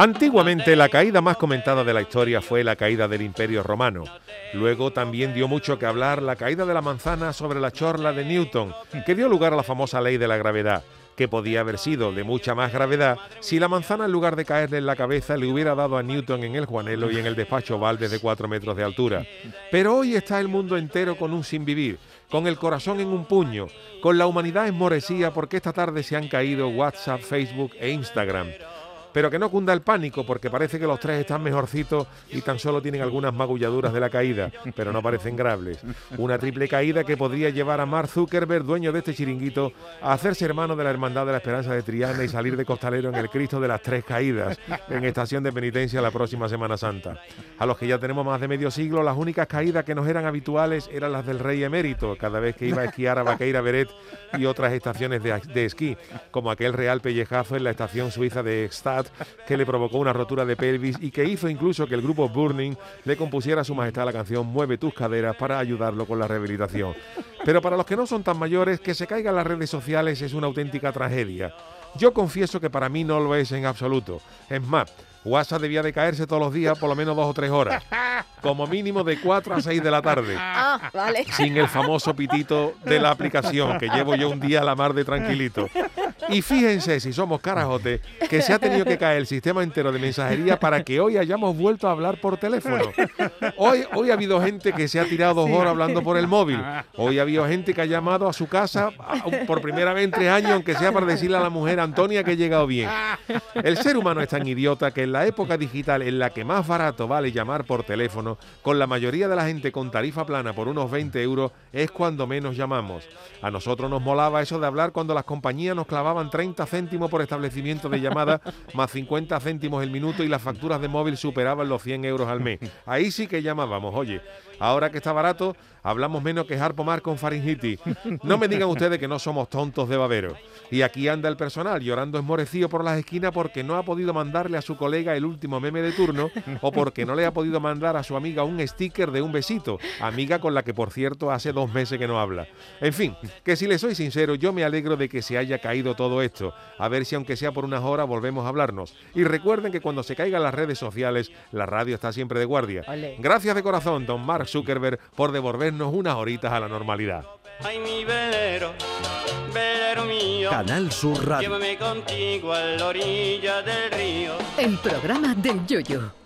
Antiguamente la caída más comentada de la historia fue la caída del Imperio Romano. Luego también dio mucho que hablar la caída de la manzana sobre la chorla de Newton, que dio lugar a la famosa ley de la gravedad, que podía haber sido de mucha más gravedad si la manzana en lugar de caerle en la cabeza le hubiera dado a Newton en el Juanelo y en el despacho Oval desde 4 metros de altura. Pero hoy está el mundo entero con un sin vivir, con el corazón en un puño, con la humanidad esmorecida porque esta tarde se han caído WhatsApp, Facebook e Instagram. Pero que no cunda el pánico, porque parece que los tres están mejorcitos y tan solo tienen algunas magulladuras de la caída, pero no parecen graves. Una triple caída que podría llevar a Mark Zuckerberg, dueño de este chiringuito, a hacerse hermano de la Hermandad de la Esperanza de Triana y salir de costalero en el Cristo de las Tres Caídas, en estación de penitencia la próxima Semana Santa. A los que ya tenemos más de medio siglo, las únicas caídas que nos eran habituales eran las del rey emérito, cada vez que iba a esquiar a Vaqueira Beret y otras estaciones de, esquí, como aquel real pellejazo en la estación suiza de Que le provocó una rotura de pelvis y que hizo incluso que el grupo Burning le compusiera a su majestad la canción Mueve tus caderas para ayudarlo con la rehabilitación. Pero para los que no son tan mayores, que se caigan las redes sociales es una auténtica tragedia. Yo confieso que para mí no lo es en absoluto. Es más, WhatsApp debía de caerse todos los días por lo menos dos o tres horas. Como mínimo de 4 a 6 de la tarde. Ah, vale. Sin el famoso pitito de la aplicación que llevo yo un día a la mar de tranquilito. Y fíjense, si somos carajotes, que se ha tenido que caer el sistema entero de mensajería para que hoy hayamos vuelto a hablar por teléfono. Hoy, hoy ha habido gente que se ha tirado dos horas hablando por el móvil. Hoy ha habido gente que ha llamado a su casa por primera vez en tres años, aunque sea para decirle a la mujer, Antonia, que he llegado bien. El ser humano es tan idiota que en la época digital en la que más barato vale llamar por teléfono, con la mayoría de la gente con tarifa plana por unos 20 euros, es cuando menos llamamos. A nosotros nos molaba eso de hablar cuando las compañías nos clavaban 30 céntimos por establecimiento de llamada, más 50 céntimos el minuto y las facturas de móvil superaban los 100 euros al mes. Ahí sí que llamábamos, oye. Ahora que está barato, hablamos menos que Harpomar con faringitis. No me digan ustedes que no somos tontos de babero. Y aquí anda el personal llorando esmorecido por las esquinas porque no ha podido mandarle a su colega el último meme de turno o porque no le ha podido mandar a su amiga un sticker de un besito, amiga con la que por cierto hace dos meses que no habla. En fin, que si le soy sincero, yo me alegro de que se haya caído todo esto. A ver si aunque sea por unas horas volvemos a hablarnos. Y recuerden que cuando se caigan las redes sociales, la radio está siempre de guardia. Gracias de corazón, don Mark Zuckerberg, por devolvernos unas horitas a la normalidad. Ay, mi velero, velero mío, Canal Sur Radio. llévame contigo a la orilla del río. El programa del Yoyo.